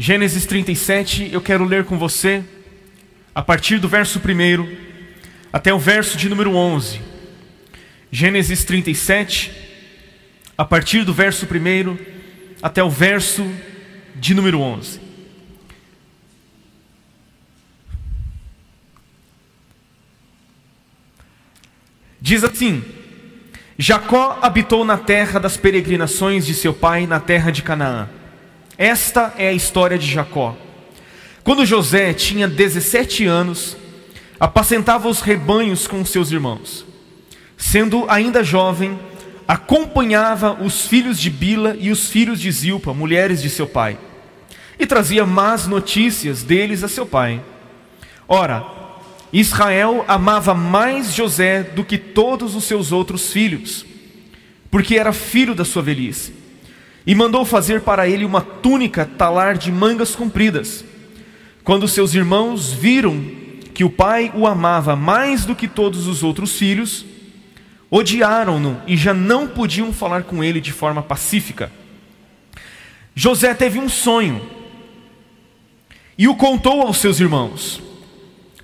Gênesis 37, eu quero ler com você, a partir do verso 1 até o verso de número 11. Gênesis 37, a partir do verso 1 até o verso de número 11. Diz assim: Jacó habitou na terra das peregrinações de seu pai, na terra de Canaã. Esta é a história de Jacó. Quando José tinha 17 anos, apacentava os rebanhos com seus irmãos. Sendo ainda jovem, acompanhava os filhos de Bila e os filhos de Zilpa, mulheres de seu pai, e trazia más notícias deles a seu pai. Ora, Israel amava mais José do que todos os seus outros filhos, porque era filho da sua velhice e mandou fazer para ele uma túnica talar de mangas compridas. Quando seus irmãos viram que o pai o amava mais do que todos os outros filhos, odiaram-no e já não podiam falar com ele de forma pacífica. José teve um sonho e o contou aos seus irmãos.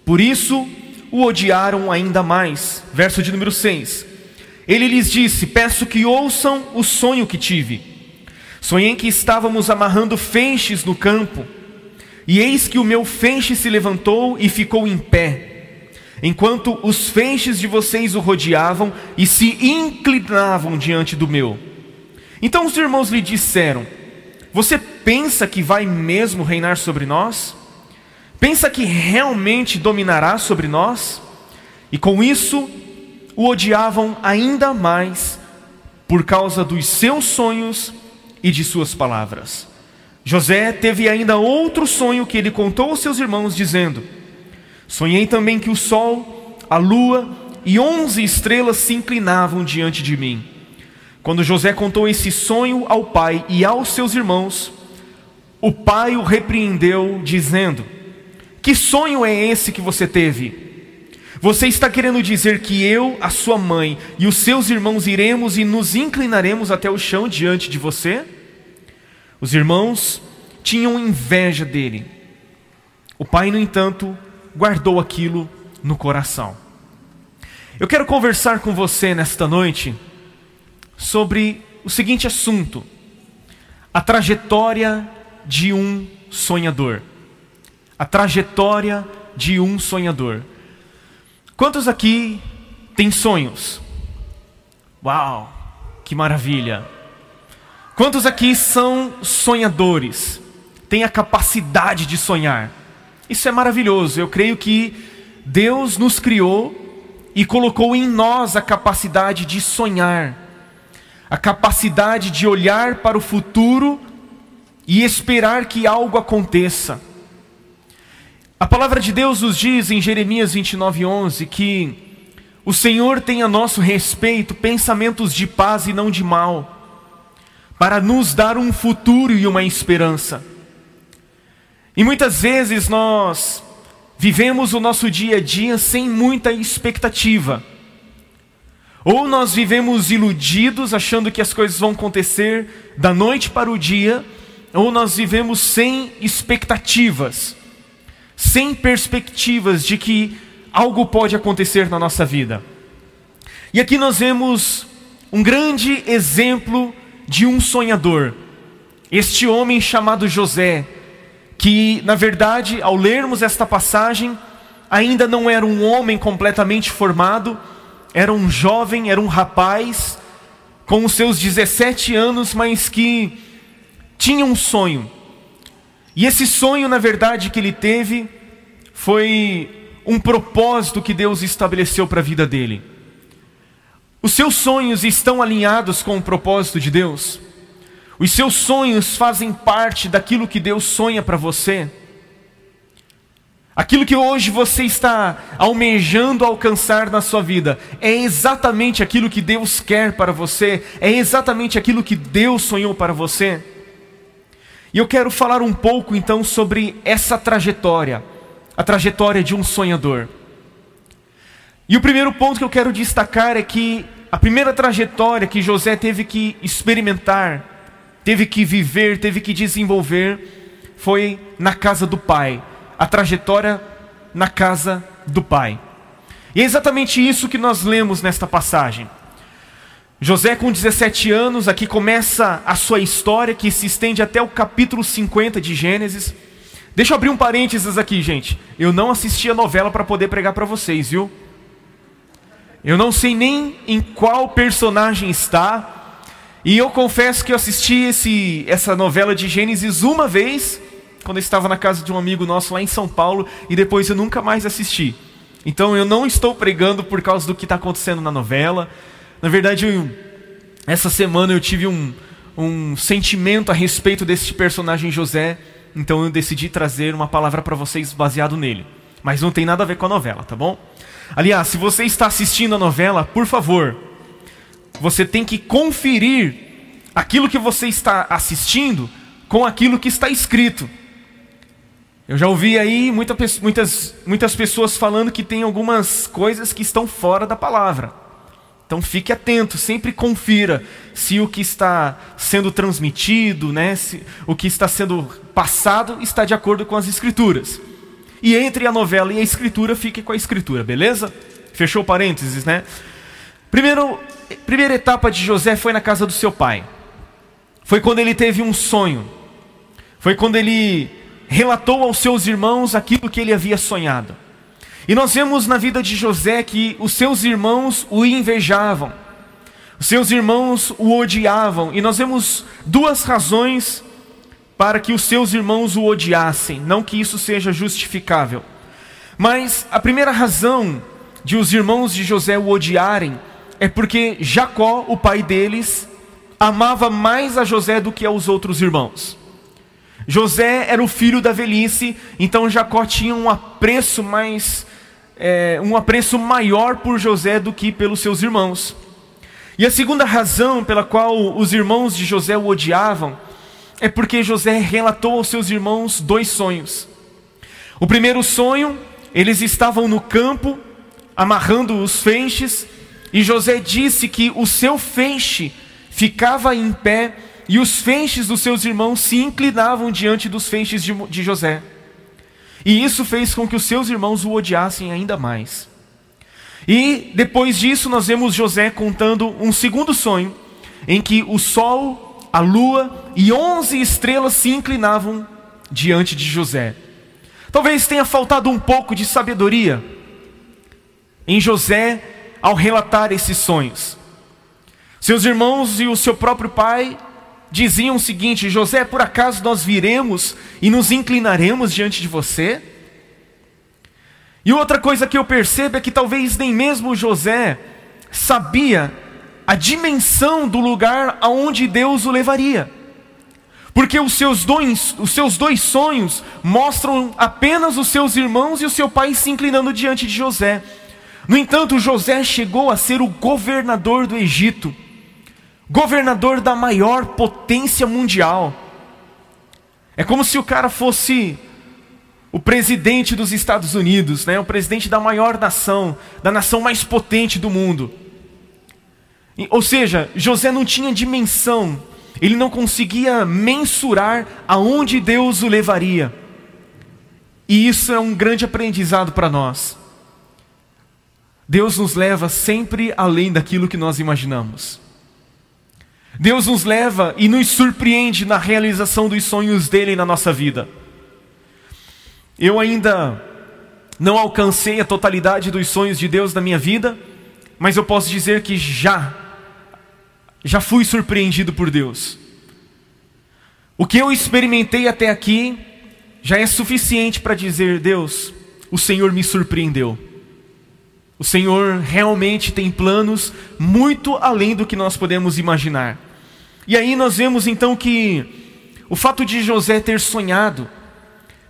Por isso o odiaram ainda mais. Verso de número 6. Ele lhes disse: Peço que ouçam o sonho que tive. Sonhei que estávamos amarrando feixes no campo, e eis que o meu feixe se levantou e ficou em pé, enquanto os feixes de vocês o rodeavam e se inclinavam diante do meu. Então os irmãos lhe disseram: Você pensa que vai mesmo reinar sobre nós? Pensa que realmente dominará sobre nós? E com isso o odiavam ainda mais por causa dos seus sonhos e de suas palavras. José teve ainda outro sonho que ele contou aos seus irmãos, dizendo: Sonhei também que o sol, a lua e onze estrelas se inclinavam diante de mim. Quando José contou esse sonho ao pai e aos seus irmãos, o pai o repreendeu, dizendo: Que sonho é esse que você teve? Você está querendo dizer que eu, a sua mãe e os seus irmãos iremos e nos inclinaremos até o chão diante de você? Os irmãos tinham inveja dele. O pai, no entanto, guardou aquilo no coração. Eu quero conversar com você nesta noite sobre o seguinte assunto: a trajetória de um sonhador. A trajetória de um sonhador. Quantos aqui têm sonhos? Uau, que maravilha! Quantos aqui são sonhadores? Têm a capacidade de sonhar? Isso é maravilhoso. Eu creio que Deus nos criou e colocou em nós a capacidade de sonhar, a capacidade de olhar para o futuro e esperar que algo aconteça. A palavra de Deus nos diz em Jeremias 29:11 que o Senhor tem a nosso respeito pensamentos de paz e não de mal para nos dar um futuro e uma esperança. E muitas vezes nós vivemos o nosso dia a dia sem muita expectativa. Ou nós vivemos iludidos, achando que as coisas vão acontecer da noite para o dia, ou nós vivemos sem expectativas, sem perspectivas de que algo pode acontecer na nossa vida. E aqui nós vemos um grande exemplo de um sonhador. Este homem chamado José, que na verdade, ao lermos esta passagem, ainda não era um homem completamente formado, era um jovem, era um rapaz, com os seus 17 anos, mas que tinha um sonho. E esse sonho, na verdade, que ele teve, foi um propósito que Deus estabeleceu para a vida dele. Os seus sonhos estão alinhados com o propósito de Deus? Os seus sonhos fazem parte daquilo que Deus sonha para você? Aquilo que hoje você está almejando alcançar na sua vida é exatamente aquilo que Deus quer para você, é exatamente aquilo que Deus sonhou para você. E eu quero falar um pouco então sobre essa trajetória, a trajetória de um sonhador. E o primeiro ponto que eu quero destacar é que a primeira trajetória que José teve que experimentar, teve que viver, teve que desenvolver, foi na casa do pai, a trajetória na casa do pai. E é exatamente isso que nós lemos nesta passagem. José, com 17 anos, aqui começa a sua história que se estende até o capítulo 50 de Gênesis. Deixa eu abrir um parênteses aqui, gente. Eu não assisti a novela para poder pregar para vocês, viu? Eu não sei nem em qual personagem está. E eu confesso que eu assisti esse, essa novela de Gênesis uma vez, quando eu estava na casa de um amigo nosso lá em São Paulo, e depois eu nunca mais assisti. Então eu não estou pregando por causa do que está acontecendo na novela. Na verdade, eu, essa semana eu tive um, um sentimento a respeito desse personagem José, então eu decidi trazer uma palavra para vocês baseado nele. Mas não tem nada a ver com a novela, tá bom? Aliás, se você está assistindo a novela, por favor, você tem que conferir aquilo que você está assistindo com aquilo que está escrito. Eu já ouvi aí muita, muitas, muitas pessoas falando que tem algumas coisas que estão fora da palavra. Então fique atento, sempre confira se o que está sendo transmitido, né, se o que está sendo passado está de acordo com as escrituras. E entre a novela e a escritura, fique com a escritura, beleza? Fechou parênteses, né? Primeiro, primeira etapa de José foi na casa do seu pai. Foi quando ele teve um sonho. Foi quando ele relatou aos seus irmãos aquilo que ele havia sonhado. E nós vemos na vida de José que os seus irmãos o invejavam, os seus irmãos o odiavam, e nós vemos duas razões para que os seus irmãos o odiassem, não que isso seja justificável. Mas a primeira razão de os irmãos de José o odiarem é porque Jacó, o pai deles, amava mais a José do que aos outros irmãos. José era o filho da velhice, então Jacó tinha um apreço mais é, um apreço maior por José do que pelos seus irmãos. E a segunda razão pela qual os irmãos de José o odiavam é porque José relatou aos seus irmãos dois sonhos. O primeiro sonho, eles estavam no campo amarrando os feixes, e José disse que o seu feixe ficava em pé e os feixes dos seus irmãos se inclinavam diante dos feixes de, de José. E isso fez com que os seus irmãos o odiassem ainda mais. E depois disso, nós vemos José contando um segundo sonho, em que o sol, a lua e onze estrelas se inclinavam diante de José. Talvez tenha faltado um pouco de sabedoria em José ao relatar esses sonhos. Seus irmãos e o seu próprio pai diziam o seguinte: José, por acaso nós viremos e nos inclinaremos diante de você? E outra coisa que eu percebo é que talvez nem mesmo José sabia a dimensão do lugar aonde Deus o levaria. Porque os seus, dois, os seus dois sonhos mostram apenas os seus irmãos e o seu pai se inclinando diante de José. No entanto, José chegou a ser o governador do Egito governador da maior potência mundial. É como se o cara fosse o presidente dos Estados Unidos, né? o presidente da maior nação, da nação mais potente do mundo. Ou seja, José não tinha dimensão, ele não conseguia mensurar aonde Deus o levaria. E isso é um grande aprendizado para nós. Deus nos leva sempre além daquilo que nós imaginamos. Deus nos leva e nos surpreende na realização dos sonhos dele na nossa vida. Eu ainda não alcancei a totalidade dos sonhos de Deus na minha vida, mas eu posso dizer que já, já fui surpreendido por Deus. O que eu experimentei até aqui já é suficiente para dizer: Deus, o Senhor me surpreendeu. O Senhor realmente tem planos muito além do que nós podemos imaginar. E aí nós vemos então que o fato de José ter sonhado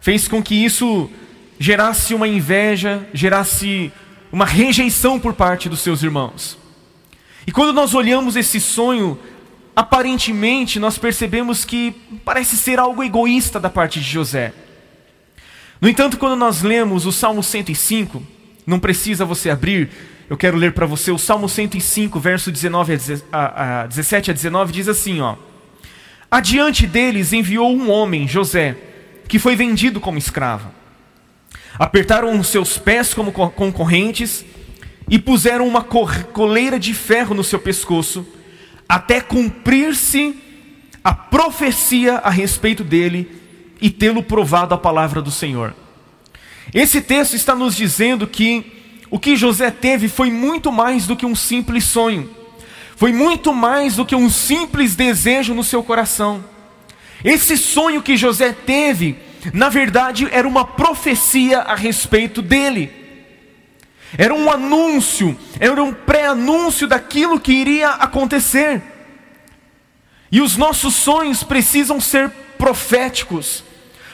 fez com que isso gerasse uma inveja, gerasse uma rejeição por parte dos seus irmãos. E quando nós olhamos esse sonho, aparentemente nós percebemos que parece ser algo egoísta da parte de José. No entanto, quando nós lemos o Salmo 105, não precisa você abrir, eu quero ler para você o Salmo 105, verso 19 a, a, 17 a 19, diz assim: ó, Adiante deles enviou um homem, José, que foi vendido como escravo. Apertaram os seus pés como concorrentes e puseram uma coleira de ferro no seu pescoço, até cumprir-se a profecia a respeito dele e tê-lo provado a palavra do Senhor. Esse texto está nos dizendo que o que José teve foi muito mais do que um simples sonho, foi muito mais do que um simples desejo no seu coração. Esse sonho que José teve, na verdade, era uma profecia a respeito dele. Era um anúncio, era um pré-anúncio daquilo que iria acontecer. E os nossos sonhos precisam ser proféticos.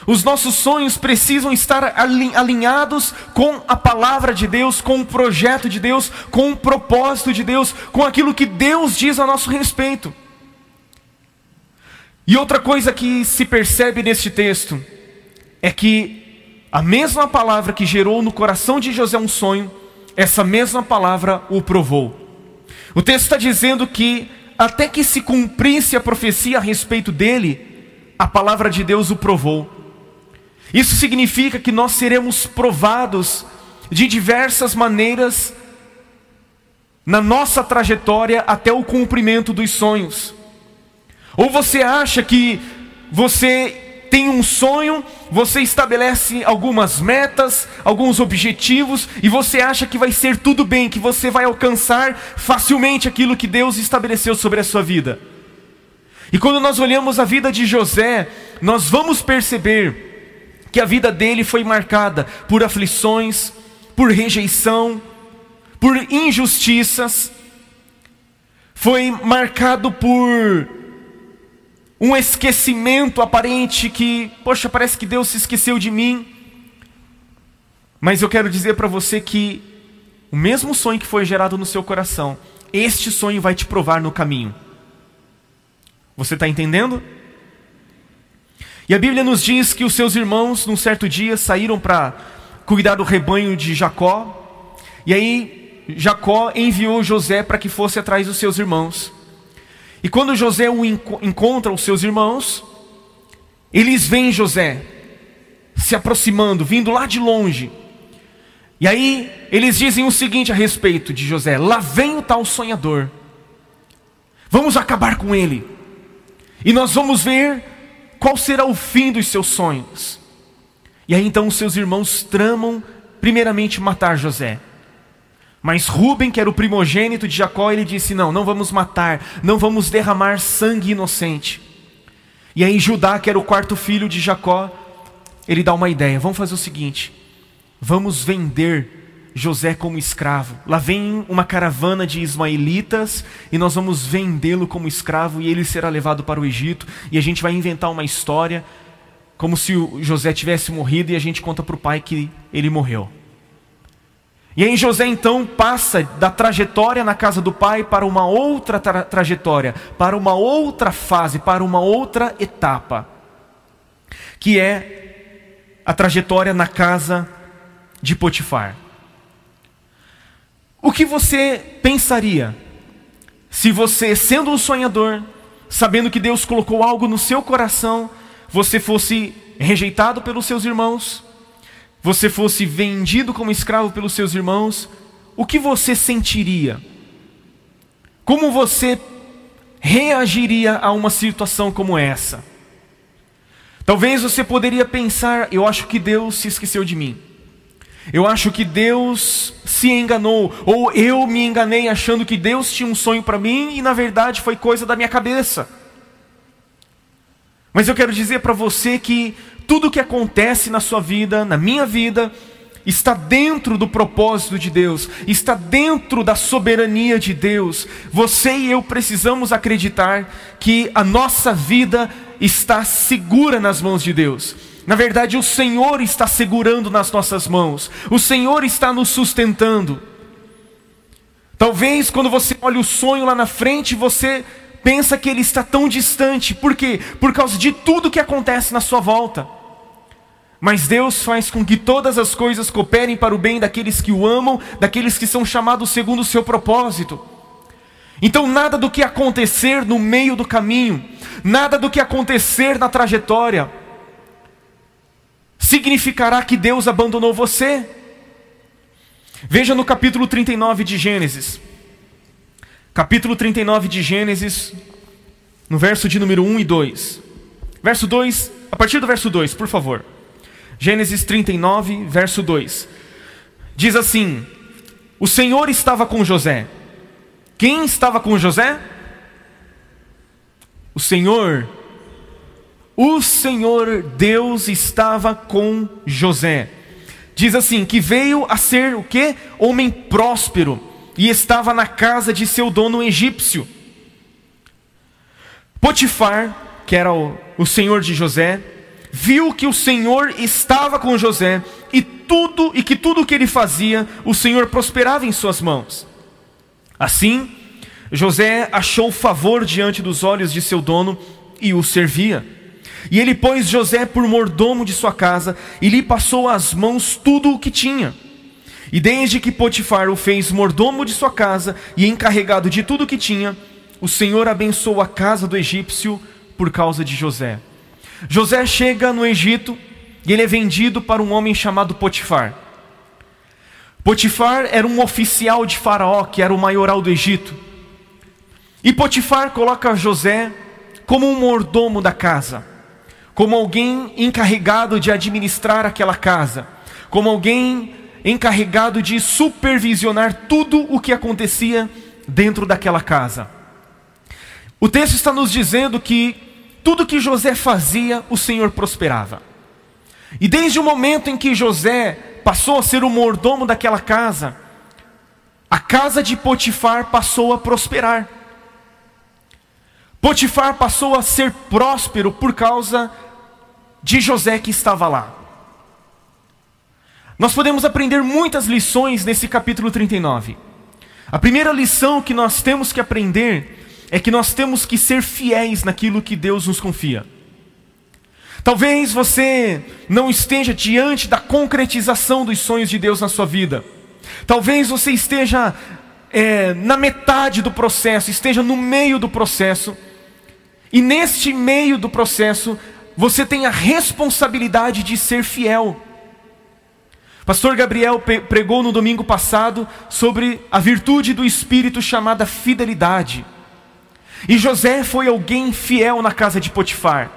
Os nossos sonhos precisam estar alinhados com a palavra de Deus, com o projeto de Deus, com o propósito de Deus, com aquilo que Deus diz a nosso respeito. E outra coisa que se percebe neste texto é que a mesma palavra que gerou no coração de José um sonho, essa mesma palavra o provou. O texto está dizendo que até que se cumprisse a profecia a respeito dele, a palavra de Deus o provou. Isso significa que nós seremos provados de diversas maneiras na nossa trajetória até o cumprimento dos sonhos. Ou você acha que você tem um sonho, você estabelece algumas metas, alguns objetivos, e você acha que vai ser tudo bem, que você vai alcançar facilmente aquilo que Deus estabeleceu sobre a sua vida. E quando nós olhamos a vida de José, nós vamos perceber que a vida dele foi marcada por aflições, por rejeição, por injustiças, foi marcado por um esquecimento aparente que, poxa, parece que Deus se esqueceu de mim. Mas eu quero dizer para você que o mesmo sonho que foi gerado no seu coração, este sonho vai te provar no caminho. Você está entendendo? E a Bíblia nos diz que os seus irmãos, num certo dia, saíram para cuidar do rebanho de Jacó. E aí Jacó enviou José para que fosse atrás dos seus irmãos. E quando José o encontra os seus irmãos, eles veem José se aproximando, vindo lá de longe. E aí eles dizem o seguinte a respeito de José: Lá vem o tal sonhador. Vamos acabar com ele. E nós vamos ver qual será o fim dos seus sonhos. E aí então os seus irmãos tramam, primeiramente, matar José. Mas Rubem, que era o primogênito de Jacó, ele disse: Não, não vamos matar, não vamos derramar sangue inocente. E aí Judá, que era o quarto filho de Jacó, ele dá uma ideia: vamos fazer o seguinte, vamos vender José como escravo. Lá vem uma caravana de ismaelitas e nós vamos vendê-lo como escravo e ele será levado para o Egito e a gente vai inventar uma história como se José tivesse morrido e a gente conta para o pai que ele morreu. E aí José então passa da trajetória na casa do pai para uma outra tra trajetória, para uma outra fase, para uma outra etapa, que é a trajetória na casa de Potifar. O que você pensaria se você, sendo um sonhador, sabendo que Deus colocou algo no seu coração, você fosse rejeitado pelos seus irmãos, você fosse vendido como escravo pelos seus irmãos, o que você sentiria? Como você reagiria a uma situação como essa? Talvez você poderia pensar: eu acho que Deus se esqueceu de mim. Eu acho que Deus se enganou, ou eu me enganei achando que Deus tinha um sonho para mim e na verdade foi coisa da minha cabeça. Mas eu quero dizer para você que tudo o que acontece na sua vida, na minha vida, está dentro do propósito de Deus, está dentro da soberania de Deus. Você e eu precisamos acreditar que a nossa vida está segura nas mãos de Deus. Na verdade, o Senhor está segurando nas nossas mãos, o Senhor está nos sustentando. Talvez quando você olha o sonho lá na frente, você pensa que ele está tão distante, por quê? Por causa de tudo que acontece na sua volta. Mas Deus faz com que todas as coisas cooperem para o bem daqueles que o amam, daqueles que são chamados segundo o seu propósito. Então, nada do que acontecer no meio do caminho, nada do que acontecer na trajetória, significará que Deus abandonou você. Veja no capítulo 39 de Gênesis. Capítulo 39 de Gênesis, no verso de número 1 e 2. Verso 2, a partir do verso 2, por favor. Gênesis 39, verso 2. Diz assim: O Senhor estava com José. Quem estava com José? O Senhor. O Senhor Deus estava com José. Diz assim: que veio a ser o que? Homem próspero, e estava na casa de seu dono egípcio. Potifar, que era o, o senhor de José, viu que o Senhor estava com José e tudo e que tudo o que ele fazia, o Senhor prosperava em suas mãos. Assim, José achou favor diante dos olhos de seu dono e o servia. E ele pôs José por mordomo de sua casa e lhe passou às mãos tudo o que tinha. E desde que Potifar o fez mordomo de sua casa e encarregado de tudo o que tinha, o Senhor abençoou a casa do egípcio por causa de José. José chega no Egito e ele é vendido para um homem chamado Potifar. Potifar era um oficial de Faraó, que era o maioral do Egito. E Potifar coloca José como um mordomo da casa, como alguém encarregado de administrar aquela casa, como alguém encarregado de supervisionar tudo o que acontecia dentro daquela casa. O texto está nos dizendo que tudo que José fazia, o Senhor prosperava. E desde o momento em que José passou a ser o mordomo daquela casa, a casa de Potifar passou a prosperar. Potifar passou a ser próspero por causa de José que estava lá. Nós podemos aprender muitas lições nesse capítulo 39. A primeira lição que nós temos que aprender é que nós temos que ser fiéis naquilo que Deus nos confia. Talvez você não esteja diante da concretização dos sonhos de Deus na sua vida. Talvez você esteja é, na metade do processo, esteja no meio do processo. E neste meio do processo, você tem a responsabilidade de ser fiel. Pastor Gabriel pregou no domingo passado sobre a virtude do Espírito chamada fidelidade. E José foi alguém fiel na casa de Potifar.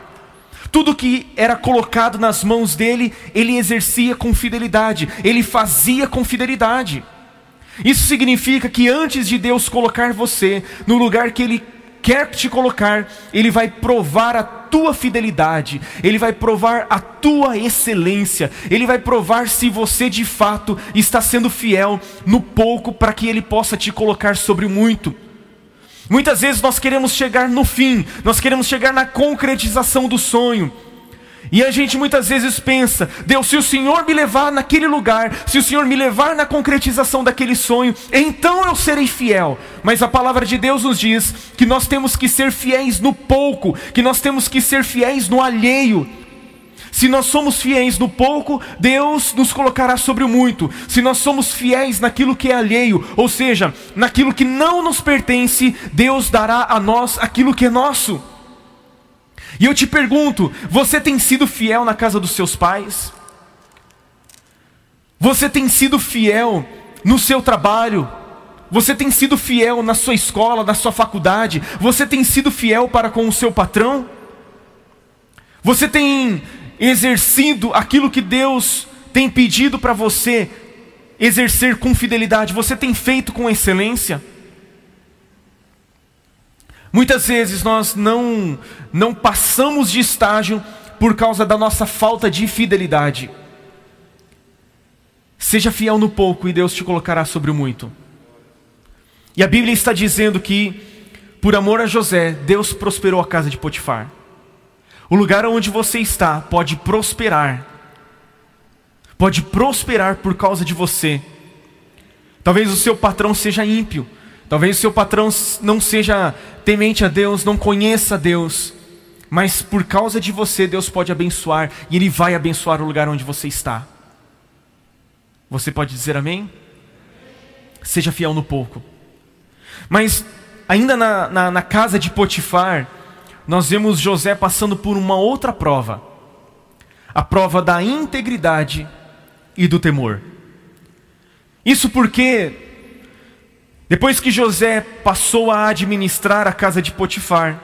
Tudo que era colocado nas mãos dele, ele exercia com fidelidade, ele fazia com fidelidade. Isso significa que antes de Deus colocar você no lugar que Ele quer te colocar, Ele vai provar a tua fidelidade, Ele vai provar a tua excelência, Ele vai provar se você de fato está sendo fiel no pouco para que Ele possa te colocar sobre o muito. Muitas vezes nós queremos chegar no fim, nós queremos chegar na concretização do sonho. E a gente muitas vezes pensa: Deus, se o Senhor me levar naquele lugar, se o Senhor me levar na concretização daquele sonho, então eu serei fiel. Mas a palavra de Deus nos diz que nós temos que ser fiéis no pouco, que nós temos que ser fiéis no alheio. Se nós somos fiéis no pouco, Deus nos colocará sobre o muito. Se nós somos fiéis naquilo que é alheio, ou seja, naquilo que não nos pertence, Deus dará a nós aquilo que é nosso. E eu te pergunto: você tem sido fiel na casa dos seus pais? Você tem sido fiel no seu trabalho? Você tem sido fiel na sua escola, na sua faculdade? Você tem sido fiel para com o seu patrão? Você tem exercido aquilo que Deus tem pedido para você exercer com fidelidade, você tem feito com excelência? Muitas vezes nós não não passamos de estágio por causa da nossa falta de fidelidade. Seja fiel no pouco e Deus te colocará sobre o muito. E a Bíblia está dizendo que, por amor a José, Deus prosperou a casa de Potifar. O lugar onde você está pode prosperar, pode prosperar por causa de você. Talvez o seu patrão seja ímpio, talvez o seu patrão não seja temente a Deus, não conheça Deus, mas por causa de você, Deus pode abençoar e Ele vai abençoar o lugar onde você está. Você pode dizer amém? Seja fiel no pouco. Mas, ainda na, na, na casa de Potifar, nós vemos José passando por uma outra prova. a prova da integridade e do temor. Isso porque, depois que José passou a administrar a casa de Potifar,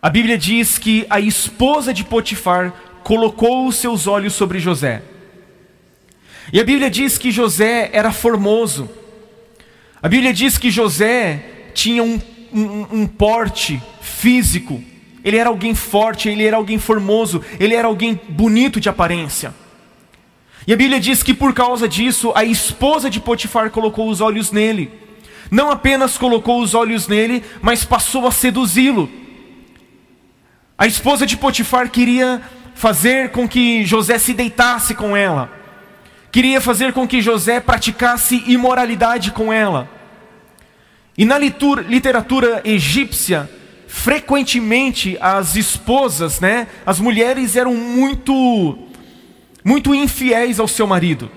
a Bíblia diz que a esposa de Potifar colocou os seus olhos sobre José. E a Bíblia diz que José era formoso. A Bíblia diz que José tinha um, um, um porte físico. Ele era alguém forte, ele era alguém formoso, ele era alguém bonito de aparência. E a Bíblia diz que por causa disso, a esposa de Potifar colocou os olhos nele. Não apenas colocou os olhos nele, mas passou a seduzi-lo. A esposa de Potifar queria fazer com que José se deitasse com ela, queria fazer com que José praticasse imoralidade com ela. E na literatura egípcia, frequentemente as esposas, né, as mulheres eram muito muito infiéis ao seu marido.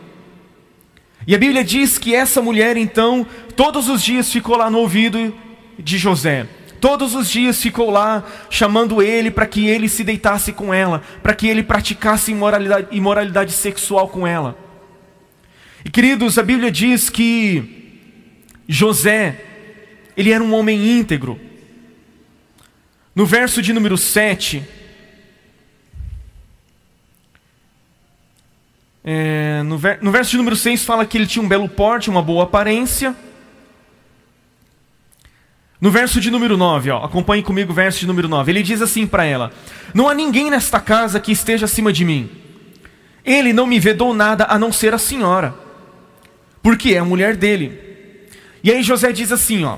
E a Bíblia diz que essa mulher então todos os dias ficou lá no ouvido de José. Todos os dias ficou lá chamando ele para que ele se deitasse com ela, para que ele praticasse imoralidade, imoralidade sexual com ela. E queridos, a Bíblia diz que José, ele era um homem íntegro. No verso de número 7, é, no, ver, no verso de número 6 fala que ele tinha um belo porte, uma boa aparência. No verso de número 9, ó, acompanhe comigo o verso de número 9. Ele diz assim para ela: Não há ninguém nesta casa que esteja acima de mim. Ele não me vedou nada a não ser a senhora, porque é a mulher dele. E aí José diz assim, ó: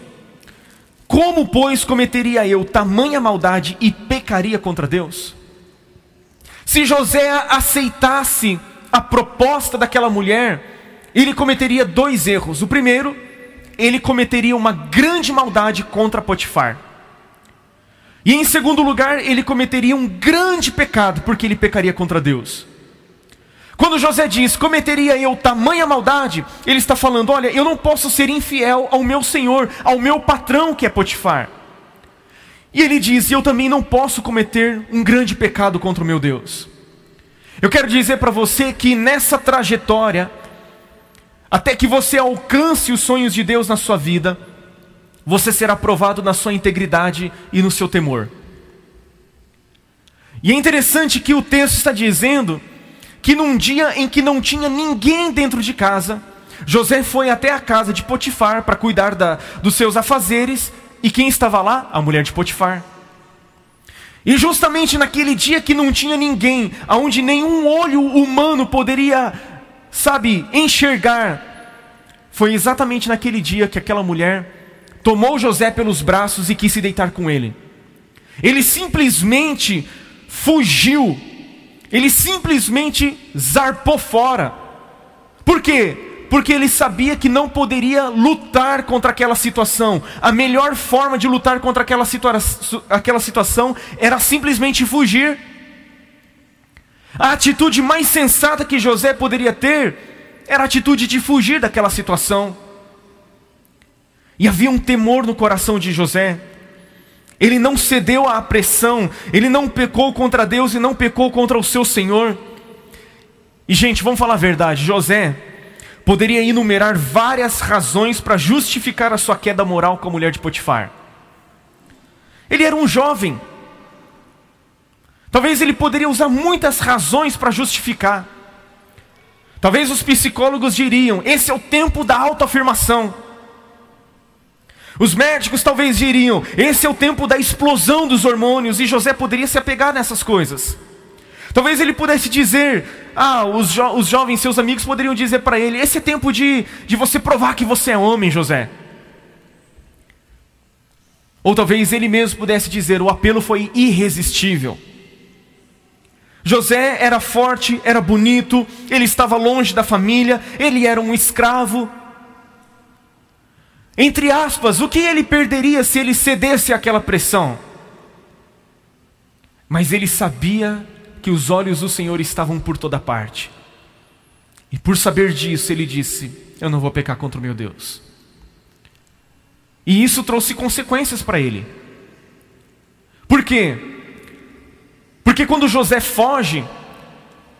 Como, pois, cometeria eu tamanha maldade e pecaria contra Deus? Se José aceitasse a proposta daquela mulher, ele cometeria dois erros. O primeiro, ele cometeria uma grande maldade contra Potifar. E em segundo lugar, ele cometeria um grande pecado, porque ele pecaria contra Deus. Quando José diz, cometeria eu tamanha maldade, ele está falando: olha, eu não posso ser infiel ao meu senhor, ao meu patrão que é Potifar. E ele diz: eu também não posso cometer um grande pecado contra o meu Deus. Eu quero dizer para você que nessa trajetória, até que você alcance os sonhos de Deus na sua vida, você será provado na sua integridade e no seu temor. E é interessante que o texto está dizendo que num dia em que não tinha ninguém dentro de casa, José foi até a casa de Potifar para cuidar da, dos seus afazeres, e quem estava lá? A mulher de Potifar. E justamente naquele dia que não tinha ninguém, aonde nenhum olho humano poderia sabe, enxergar. Foi exatamente naquele dia que aquela mulher tomou José pelos braços e quis se deitar com ele. Ele simplesmente fugiu, ele simplesmente zarpou fora. Por quê? Porque ele sabia que não poderia lutar contra aquela situação. A melhor forma de lutar contra aquela, situa aquela situação era simplesmente fugir. A atitude mais sensata que José poderia ter era a atitude de fugir daquela situação. E havia um temor no coração de José. Ele não cedeu à pressão, ele não pecou contra Deus e não pecou contra o seu Senhor. E gente, vamos falar a verdade: José poderia enumerar várias razões para justificar a sua queda moral com a mulher de Potifar. Ele era um jovem, Talvez ele poderia usar muitas razões para justificar. Talvez os psicólogos diriam: esse é o tempo da autoafirmação. Os médicos talvez diriam: esse é o tempo da explosão dos hormônios, e José poderia se apegar nessas coisas. Talvez ele pudesse dizer: ah, os, jo os jovens, seus amigos, poderiam dizer para ele: esse é tempo de, de você provar que você é homem, José. Ou talvez ele mesmo pudesse dizer: o apelo foi irresistível. José era forte, era bonito, ele estava longe da família, ele era um escravo. Entre aspas, o que ele perderia se ele cedesse àquela pressão? Mas ele sabia que os olhos do Senhor estavam por toda parte. E por saber disso, ele disse: Eu não vou pecar contra o meu Deus. E isso trouxe consequências para ele. Por quê? Porque quando José foge,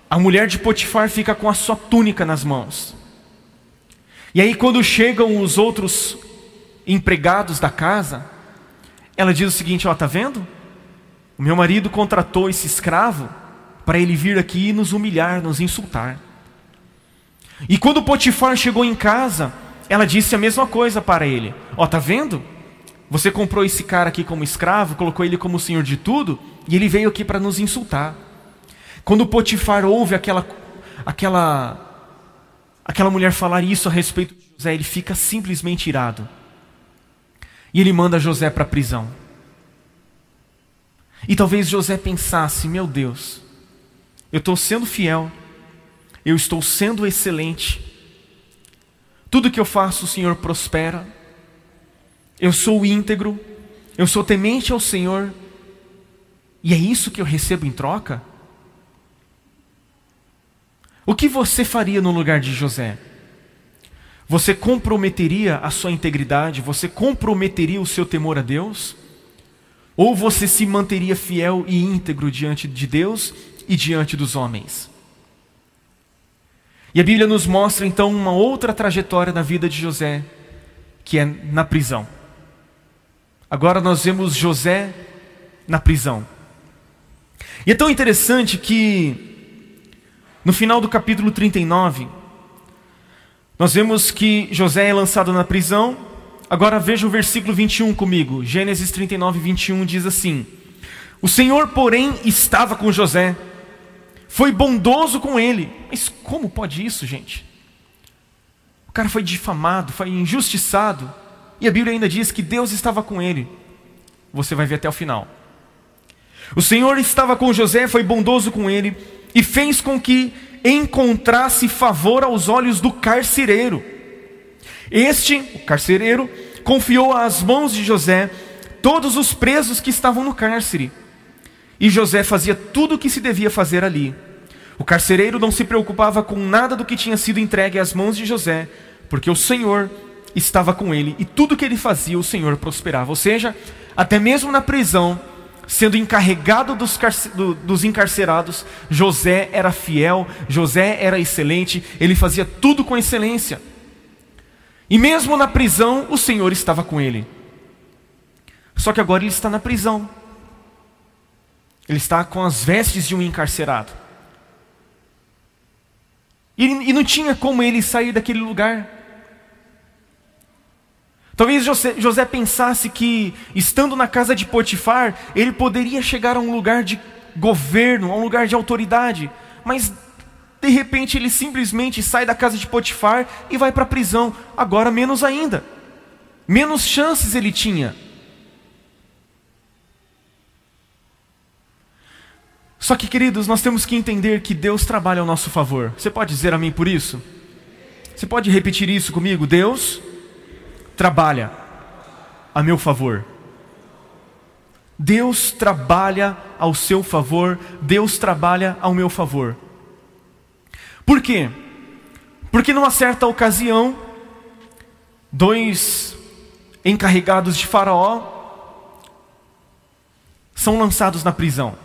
a mulher de Potifar fica com a sua túnica nas mãos. E aí, quando chegam os outros empregados da casa, ela diz o seguinte: Ó, tá vendo? O meu marido contratou esse escravo para ele vir aqui nos humilhar, nos insultar. E quando Potifar chegou em casa, ela disse a mesma coisa para ele: Ó, tá vendo? Você comprou esse cara aqui como escravo, colocou ele como senhor de tudo, e ele veio aqui para nos insultar. Quando Potifar ouve aquela, aquela, aquela mulher falar isso a respeito de José, ele fica simplesmente irado. E ele manda José para a prisão. E talvez José pensasse: meu Deus, eu estou sendo fiel, eu estou sendo excelente, tudo que eu faço o Senhor prospera, eu sou íntegro, eu sou temente ao Senhor, e é isso que eu recebo em troca? O que você faria no lugar de José? Você comprometeria a sua integridade? Você comprometeria o seu temor a Deus? Ou você se manteria fiel e íntegro diante de Deus e diante dos homens? E a Bíblia nos mostra então uma outra trajetória da vida de José, que é na prisão. Agora nós vemos José na prisão. E é tão interessante que no final do capítulo 39, nós vemos que José é lançado na prisão. Agora veja o versículo 21 comigo. Gênesis 39, 21 diz assim: O Senhor, porém, estava com José, foi bondoso com ele. Mas como pode isso, gente? O cara foi difamado, foi injustiçado, e a Bíblia ainda diz que Deus estava com ele. Você vai ver até o final. O Senhor estava com José, foi bondoso com ele e fez com que encontrasse favor aos olhos do carcereiro. Este, o carcereiro, confiou às mãos de José todos os presos que estavam no cárcere. E José fazia tudo o que se devia fazer ali. O carcereiro não se preocupava com nada do que tinha sido entregue às mãos de José, porque o Senhor estava com ele e tudo que ele fazia o Senhor prosperava. Ou seja, até mesmo na prisão, sendo encarregado dos, do, dos encarcerados, José era fiel, José era excelente, ele fazia tudo com excelência. E mesmo na prisão, o Senhor estava com ele. Só que agora ele está na prisão. Ele está com as vestes de um encarcerado. E, e não tinha como ele sair daquele lugar. Talvez José, pensasse que, estando na casa de Potifar, ele poderia chegar a um lugar de governo, a um lugar de autoridade, mas de repente ele simplesmente sai da casa de Potifar e vai para a prisão, agora menos ainda, menos chances ele tinha. Só que, queridos, nós temos que entender que Deus trabalha ao nosso favor. Você pode dizer amém por isso? Você pode repetir isso comigo? Deus trabalha a meu favor. Deus trabalha ao seu favor, Deus trabalha ao meu favor. Por quê? Porque numa certa ocasião, dois encarregados de Faraó são lançados na prisão.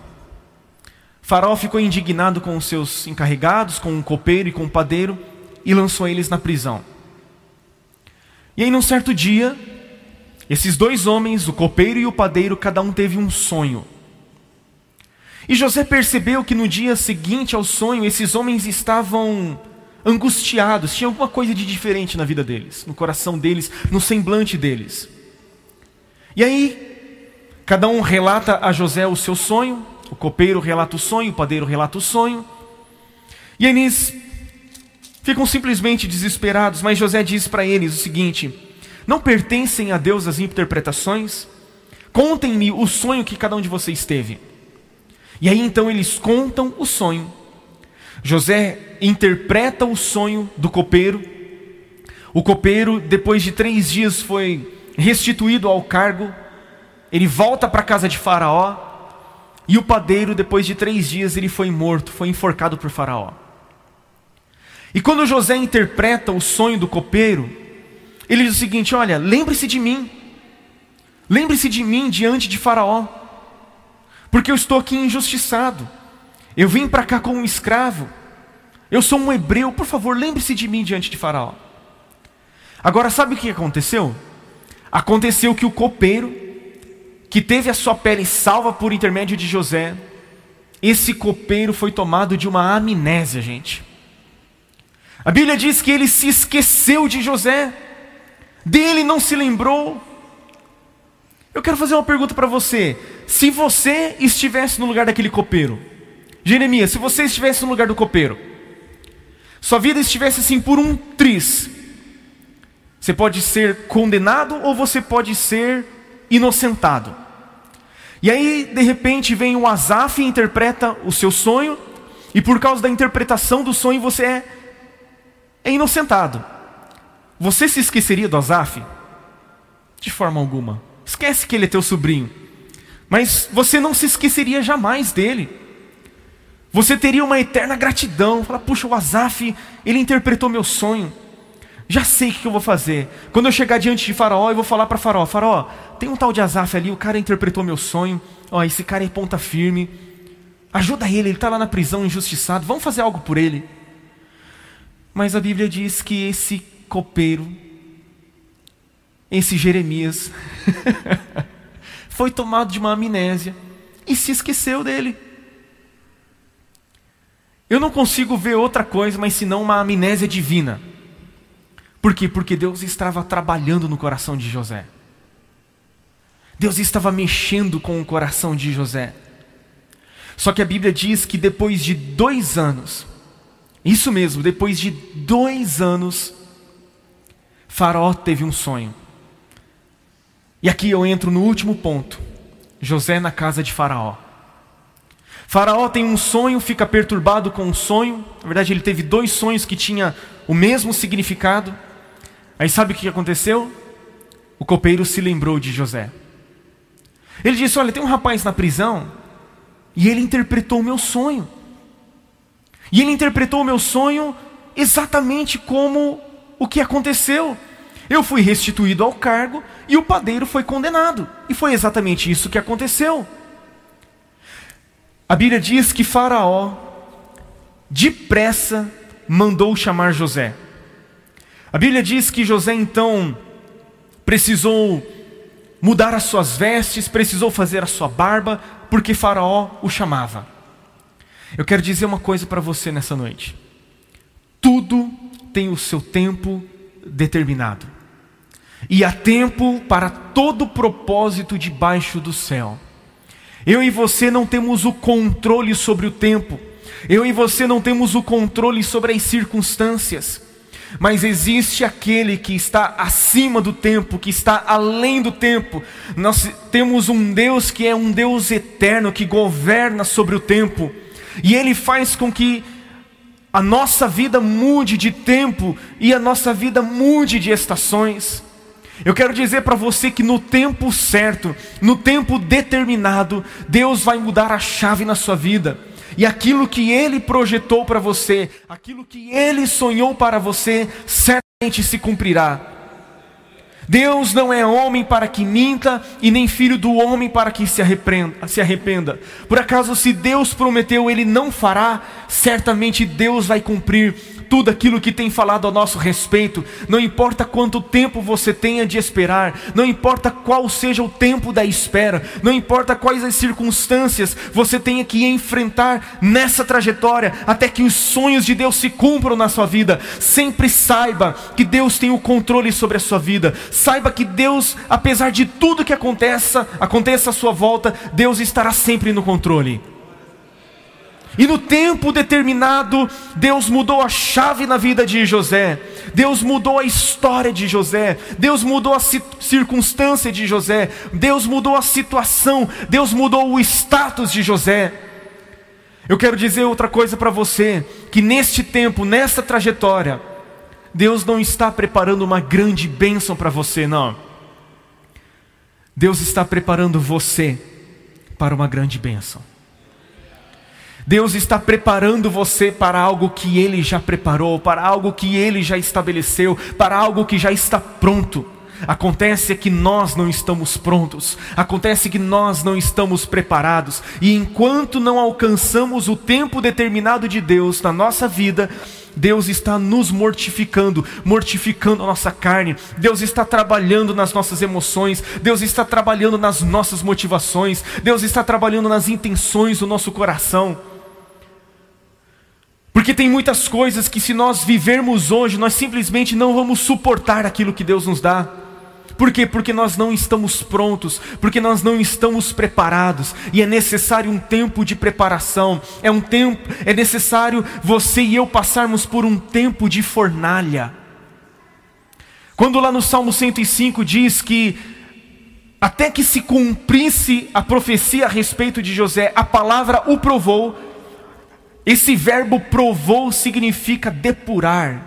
Faraó ficou indignado com os seus encarregados, com o copeiro e com o padeiro, e lançou eles na prisão. E aí, num certo dia, esses dois homens, o copeiro e o padeiro, cada um teve um sonho. E José percebeu que no dia seguinte ao sonho, esses homens estavam angustiados, tinha alguma coisa de diferente na vida deles, no coração deles, no semblante deles. E aí, cada um relata a José o seu sonho, o copeiro relata o sonho, o padeiro relata o sonho. E eles Ficam simplesmente desesperados, mas José diz para eles o seguinte: Não pertencem a Deus as interpretações? Contem-me o sonho que cada um de vocês teve. E aí então eles contam o sonho. José interpreta o sonho do copeiro. O copeiro, depois de três dias, foi restituído ao cargo. Ele volta para a casa de Faraó. E o padeiro, depois de três dias, ele foi morto, foi enforcado por Faraó. E quando José interpreta o sonho do copeiro, ele diz o seguinte: Olha, lembre-se de mim, lembre-se de mim diante de Faraó, porque eu estou aqui injustiçado. Eu vim para cá como um escravo. Eu sou um hebreu, por favor, lembre-se de mim diante de Faraó. Agora, sabe o que aconteceu? Aconteceu que o copeiro, que teve a sua pele salva por intermédio de José, esse copeiro foi tomado de uma amnésia, gente. A Bíblia diz que ele se esqueceu de José, dele não se lembrou. Eu quero fazer uma pergunta para você: se você estivesse no lugar daquele copeiro, Jeremias, se você estivesse no lugar do copeiro, sua vida estivesse assim por um tris, você pode ser condenado ou você pode ser inocentado. E aí, de repente, vem o Azaf e interpreta o seu sonho, e por causa da interpretação do sonho você é, é inocentado. Você se esqueceria do Azaf? De forma alguma. Esquece que ele é teu sobrinho. Mas você não se esqueceria jamais dele. Você teria uma eterna gratidão. Fala, puxa, o Azaf, ele interpretou meu sonho. Já sei o que eu vou fazer. Quando eu chegar diante de Faraó, eu vou falar para Faraó: Faraó, tem um tal de Azaf ali, o cara interpretou meu sonho. Ó, esse cara é ponta firme. Ajuda ele, ele está lá na prisão, injustiçado. Vamos fazer algo por ele. Mas a Bíblia diz que esse copeiro, esse Jeremias, foi tomado de uma amnésia e se esqueceu dele. Eu não consigo ver outra coisa, mas senão uma amnésia divina. Por quê? Porque Deus estava trabalhando no coração de José. Deus estava mexendo com o coração de José. Só que a Bíblia diz que depois de dois anos, isso mesmo, depois de dois anos, Faraó teve um sonho. E aqui eu entro no último ponto: José na casa de Faraó. Faraó tem um sonho, fica perturbado com o um sonho. Na verdade, ele teve dois sonhos que tinham o mesmo significado. Aí sabe o que aconteceu? O copeiro se lembrou de José. Ele disse: Olha, tem um rapaz na prisão e ele interpretou o meu sonho. E ele interpretou o meu sonho exatamente como o que aconteceu. Eu fui restituído ao cargo e o padeiro foi condenado. E foi exatamente isso que aconteceu. A Bíblia diz que Faraó, depressa, mandou chamar José. A Bíblia diz que José então precisou mudar as suas vestes, precisou fazer a sua barba, porque Faraó o chamava. Eu quero dizer uma coisa para você nessa noite. Tudo tem o seu tempo determinado. E há tempo para todo propósito debaixo do céu. Eu e você não temos o controle sobre o tempo. Eu e você não temos o controle sobre as circunstâncias mas existe aquele que está acima do tempo, que está além do tempo. Nós temos um Deus que é um Deus eterno, que governa sobre o tempo, e Ele faz com que a nossa vida mude de tempo e a nossa vida mude de estações. Eu quero dizer para você que no tempo certo, no tempo determinado, Deus vai mudar a chave na sua vida e aquilo que Ele projetou para você, aquilo que Ele sonhou para você, certamente se cumprirá. Deus não é homem para que minta, e nem filho do homem para que se arrependa, se arrependa. Por acaso, se Deus prometeu, Ele não fará, certamente Deus vai cumprir tudo aquilo que tem falado a nosso respeito, não importa quanto tempo você tenha de esperar, não importa qual seja o tempo da espera, não importa quais as circunstâncias você tenha que enfrentar nessa trajetória, até que os sonhos de Deus se cumpram na sua vida, sempre saiba que Deus tem o controle sobre a sua vida, saiba que Deus, apesar de tudo que aconteça, aconteça à sua volta, Deus estará sempre no controle. E no tempo determinado, Deus mudou a chave na vida de José, Deus mudou a história de José, Deus mudou a circunstância de José, Deus mudou a situação, Deus mudou o status de José. Eu quero dizer outra coisa para você: que neste tempo, nessa trajetória, Deus não está preparando uma grande bênção para você, não. Deus está preparando você para uma grande bênção. Deus está preparando você para algo que Ele já preparou, para algo que Ele já estabeleceu, para algo que já está pronto. Acontece que nós não estamos prontos, acontece que nós não estamos preparados, e enquanto não alcançamos o tempo determinado de Deus na nossa vida, Deus está nos mortificando, mortificando a nossa carne, Deus está trabalhando nas nossas emoções, Deus está trabalhando nas nossas motivações, Deus está trabalhando nas intenções do nosso coração. Porque tem muitas coisas que, se nós vivermos hoje, nós simplesmente não vamos suportar aquilo que Deus nos dá. Por quê? Porque nós não estamos prontos, porque nós não estamos preparados, e é necessário um tempo de preparação, é um tempo, é necessário você e eu passarmos por um tempo de fornalha. Quando lá no Salmo 105 diz que até que se cumprisse a profecia a respeito de José, a palavra o provou, esse verbo provou significa depurar,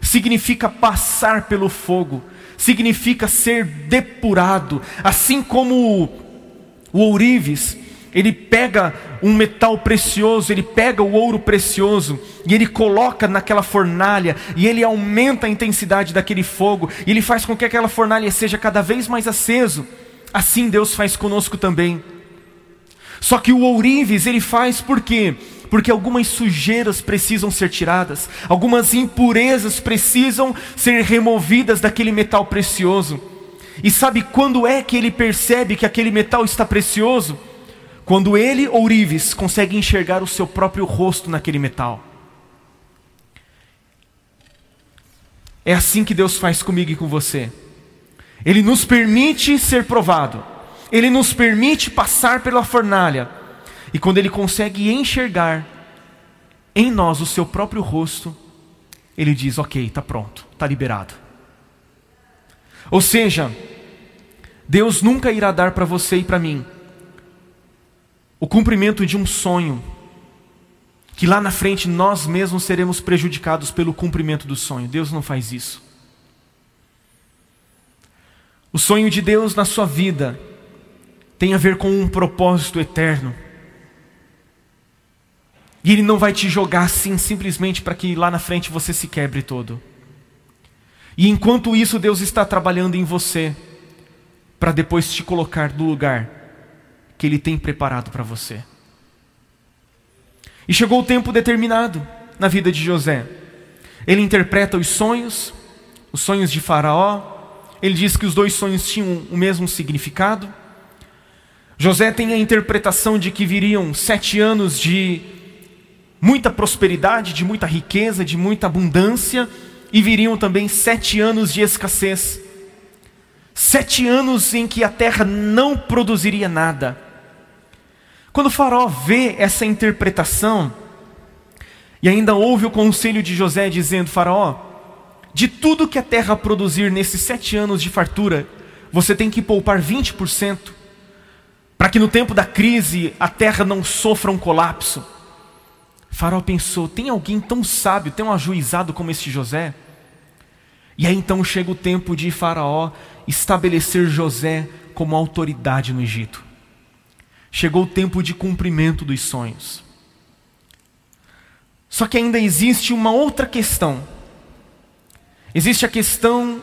significa passar pelo fogo, significa ser depurado, assim como o ourives, ele pega um metal precioso, ele pega o ouro precioso e ele coloca naquela fornalha e ele aumenta a intensidade daquele fogo e ele faz com que aquela fornalha seja cada vez mais aceso. Assim Deus faz conosco também. Só que o ourives ele faz por quê? Porque algumas sujeiras precisam ser tiradas, algumas impurezas precisam ser removidas daquele metal precioso. E sabe quando é que ele percebe que aquele metal está precioso? Quando ele, ourives, consegue enxergar o seu próprio rosto naquele metal. É assim que Deus faz comigo e com você. Ele nos permite ser provado, Ele nos permite passar pela fornalha, e quando ele consegue enxergar em nós o seu próprio rosto, ele diz: Ok, está pronto, está liberado. Ou seja, Deus nunca irá dar para você e para mim o cumprimento de um sonho, que lá na frente nós mesmos seremos prejudicados pelo cumprimento do sonho. Deus não faz isso. O sonho de Deus na sua vida tem a ver com um propósito eterno. E Ele não vai te jogar assim simplesmente para que lá na frente você se quebre todo. E enquanto isso, Deus está trabalhando em você para depois te colocar no lugar que Ele tem preparado para você. E chegou o tempo determinado na vida de José. Ele interpreta os sonhos, os sonhos de Faraó. Ele diz que os dois sonhos tinham o mesmo significado. José tem a interpretação de que viriam sete anos de muita prosperidade, de muita riqueza, de muita abundância, e viriam também sete anos de escassez. Sete anos em que a terra não produziria nada. Quando o Faraó vê essa interpretação, e ainda ouve o conselho de José dizendo: Faraó, de tudo que a terra produzir nesses sete anos de fartura, você tem que poupar 20%, para que no tempo da crise a terra não sofra um colapso. Faraó pensou: tem alguém tão sábio, tão ajuizado como este José? E aí então chega o tempo de Faraó estabelecer José como autoridade no Egito. Chegou o tempo de cumprimento dos sonhos. Só que ainda existe uma outra questão. Existe a questão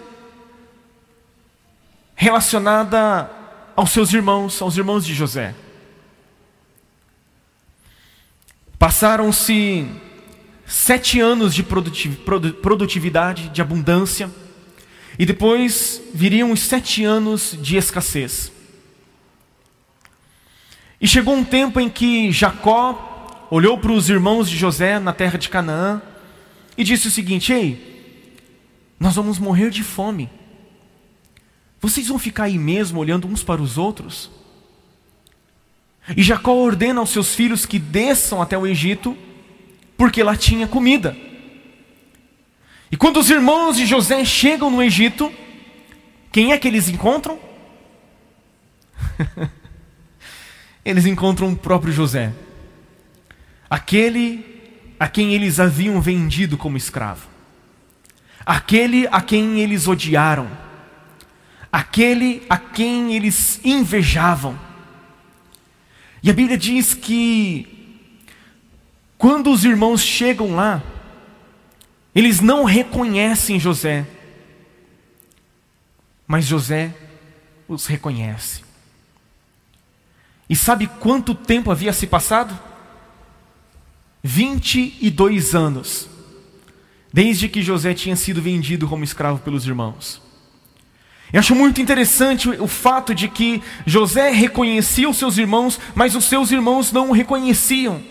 relacionada aos seus irmãos, aos irmãos de José. Passaram-se sete anos de produtividade, de abundância, e depois viriam os sete anos de escassez. E chegou um tempo em que Jacó olhou para os irmãos de José na terra de Canaã e disse o seguinte: Ei, nós vamos morrer de fome. Vocês vão ficar aí mesmo olhando uns para os outros? E Jacó ordena aos seus filhos que desçam até o Egito, porque lá tinha comida. E quando os irmãos de José chegam no Egito, quem é que eles encontram? eles encontram o próprio José, aquele a quem eles haviam vendido como escravo, aquele a quem eles odiaram, aquele a quem eles invejavam e a Bíblia diz que quando os irmãos chegam lá, eles não reconhecem José. Mas José os reconhece. E sabe quanto tempo havia se passado? 22 anos, desde que José tinha sido vendido como escravo pelos irmãos. Eu acho muito interessante o fato de que José reconhecia os seus irmãos, mas os seus irmãos não o reconheciam.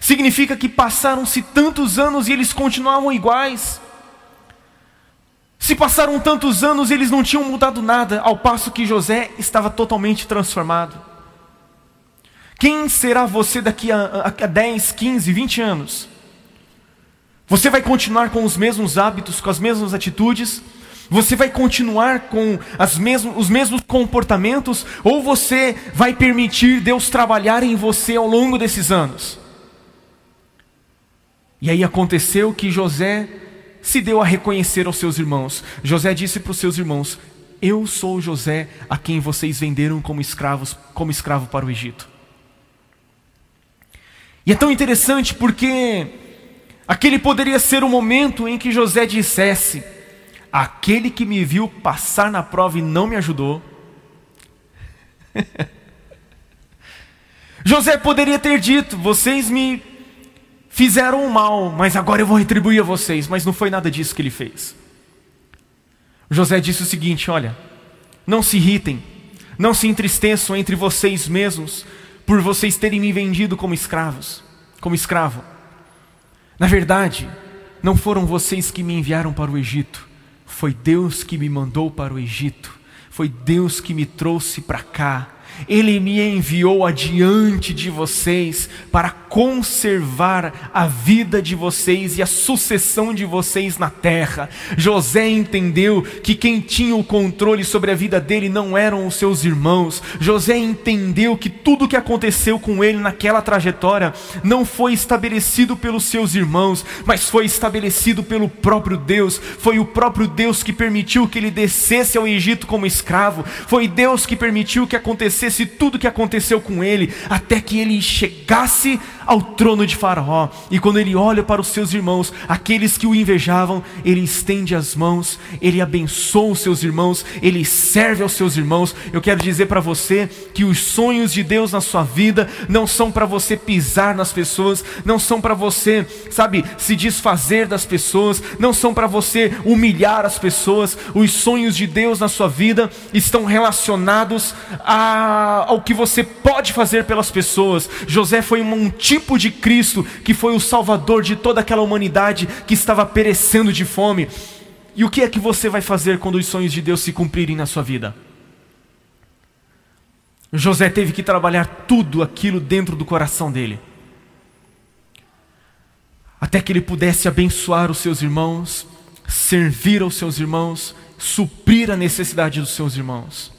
Significa que passaram-se tantos anos e eles continuavam iguais. Se passaram tantos anos, eles não tinham mudado nada, ao passo que José estava totalmente transformado. Quem será você daqui a, a 10, 15, 20 anos? Você vai continuar com os mesmos hábitos, com as mesmas atitudes? Você vai continuar com mesmos, os mesmos comportamentos? Ou você vai permitir Deus trabalhar em você ao longo desses anos? E aí aconteceu que José se deu a reconhecer aos seus irmãos. José disse para os seus irmãos: Eu sou José a quem vocês venderam como escravos, como escravo para o Egito. E é tão interessante porque aquele poderia ser o momento em que José dissesse: Aquele que me viu passar na prova e não me ajudou. José poderia ter dito: Vocês me fizeram mal, mas agora eu vou retribuir a vocês. Mas não foi nada disso que ele fez. José disse o seguinte: Olha, não se irritem, não se entristeçam entre vocês mesmos por vocês terem me vendido como escravos, como escravo. Na verdade, não foram vocês que me enviaram para o Egito, foi Deus que me mandou para o Egito, foi Deus que me trouxe para cá ele me enviou adiante de vocês para conservar a vida de vocês e a sucessão de vocês na terra. José entendeu que quem tinha o controle sobre a vida dele não eram os seus irmãos. José entendeu que tudo o que aconteceu com ele naquela trajetória não foi estabelecido pelos seus irmãos, mas foi estabelecido pelo próprio Deus. Foi o próprio Deus que permitiu que ele descesse ao Egito como escravo. Foi Deus que permitiu que acontecesse acontecesse tudo o que aconteceu com ele, até que ele chegasse ao trono de Faraó. E quando ele olha para os seus irmãos, aqueles que o invejavam, ele estende as mãos, ele abençoa os seus irmãos, ele serve aos seus irmãos. Eu quero dizer para você que os sonhos de Deus na sua vida não são para você pisar nas pessoas, não são para você, sabe, se desfazer das pessoas, não são para você humilhar as pessoas. Os sonhos de Deus na sua vida estão relacionados a, ao que você pode fazer pelas pessoas. José foi um tipo de Cristo que foi o salvador de toda aquela humanidade que estava perecendo de fome. E o que é que você vai fazer quando os sonhos de Deus se cumprirem na sua vida? José teve que trabalhar tudo aquilo dentro do coração dele, até que ele pudesse abençoar os seus irmãos, servir aos seus irmãos, suprir a necessidade dos seus irmãos.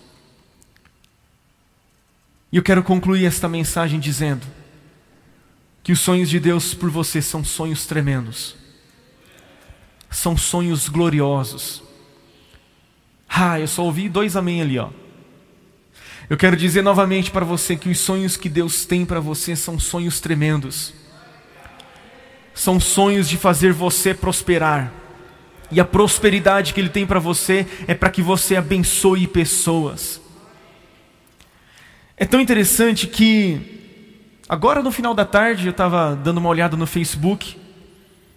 E eu quero concluir esta mensagem dizendo: que os sonhos de Deus por você são sonhos tremendos, são sonhos gloriosos. Ah, eu só ouvi dois amém ali, ó. Eu quero dizer novamente para você que os sonhos que Deus tem para você são sonhos tremendos. São sonhos de fazer você prosperar. E a prosperidade que Ele tem para você é para que você abençoe pessoas. É tão interessante que Agora no final da tarde eu estava dando uma olhada no Facebook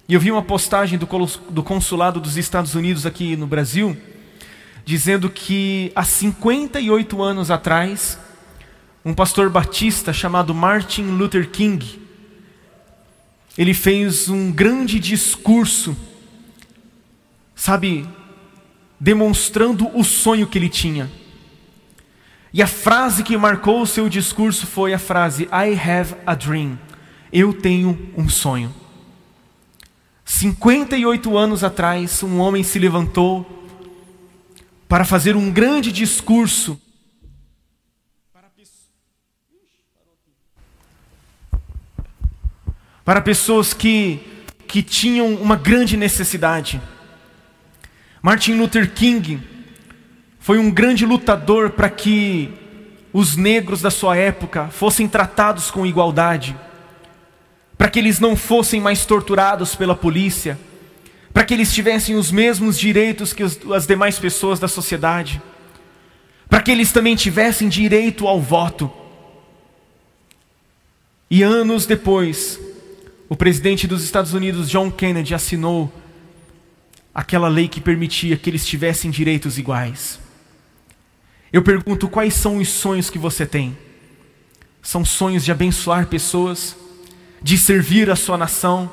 e eu vi uma postagem do, do consulado dos Estados Unidos aqui no Brasil dizendo que há 58 anos atrás um pastor batista chamado Martin Luther King ele fez um grande discurso, sabe, demonstrando o sonho que ele tinha. E a frase que marcou o seu discurso foi a frase I have a dream. Eu tenho um sonho. 58 anos atrás, um homem se levantou para fazer um grande discurso para pessoas que, que tinham uma grande necessidade. Martin Luther King foi um grande lutador para que os negros da sua época fossem tratados com igualdade, para que eles não fossem mais torturados pela polícia, para que eles tivessem os mesmos direitos que as demais pessoas da sociedade, para que eles também tivessem direito ao voto. E anos depois, o presidente dos Estados Unidos, John Kennedy, assinou aquela lei que permitia que eles tivessem direitos iguais. Eu pergunto: quais são os sonhos que você tem? São sonhos de abençoar pessoas, de servir a sua nação,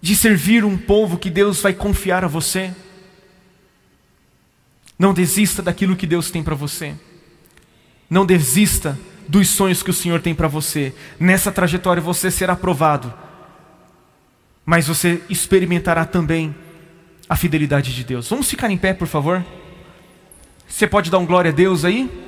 de servir um povo que Deus vai confiar a você? Não desista daquilo que Deus tem para você. Não desista dos sonhos que o Senhor tem para você. Nessa trajetória você será aprovado, mas você experimentará também a fidelidade de Deus. Vamos ficar em pé, por favor? Você pode dar um glória a Deus aí?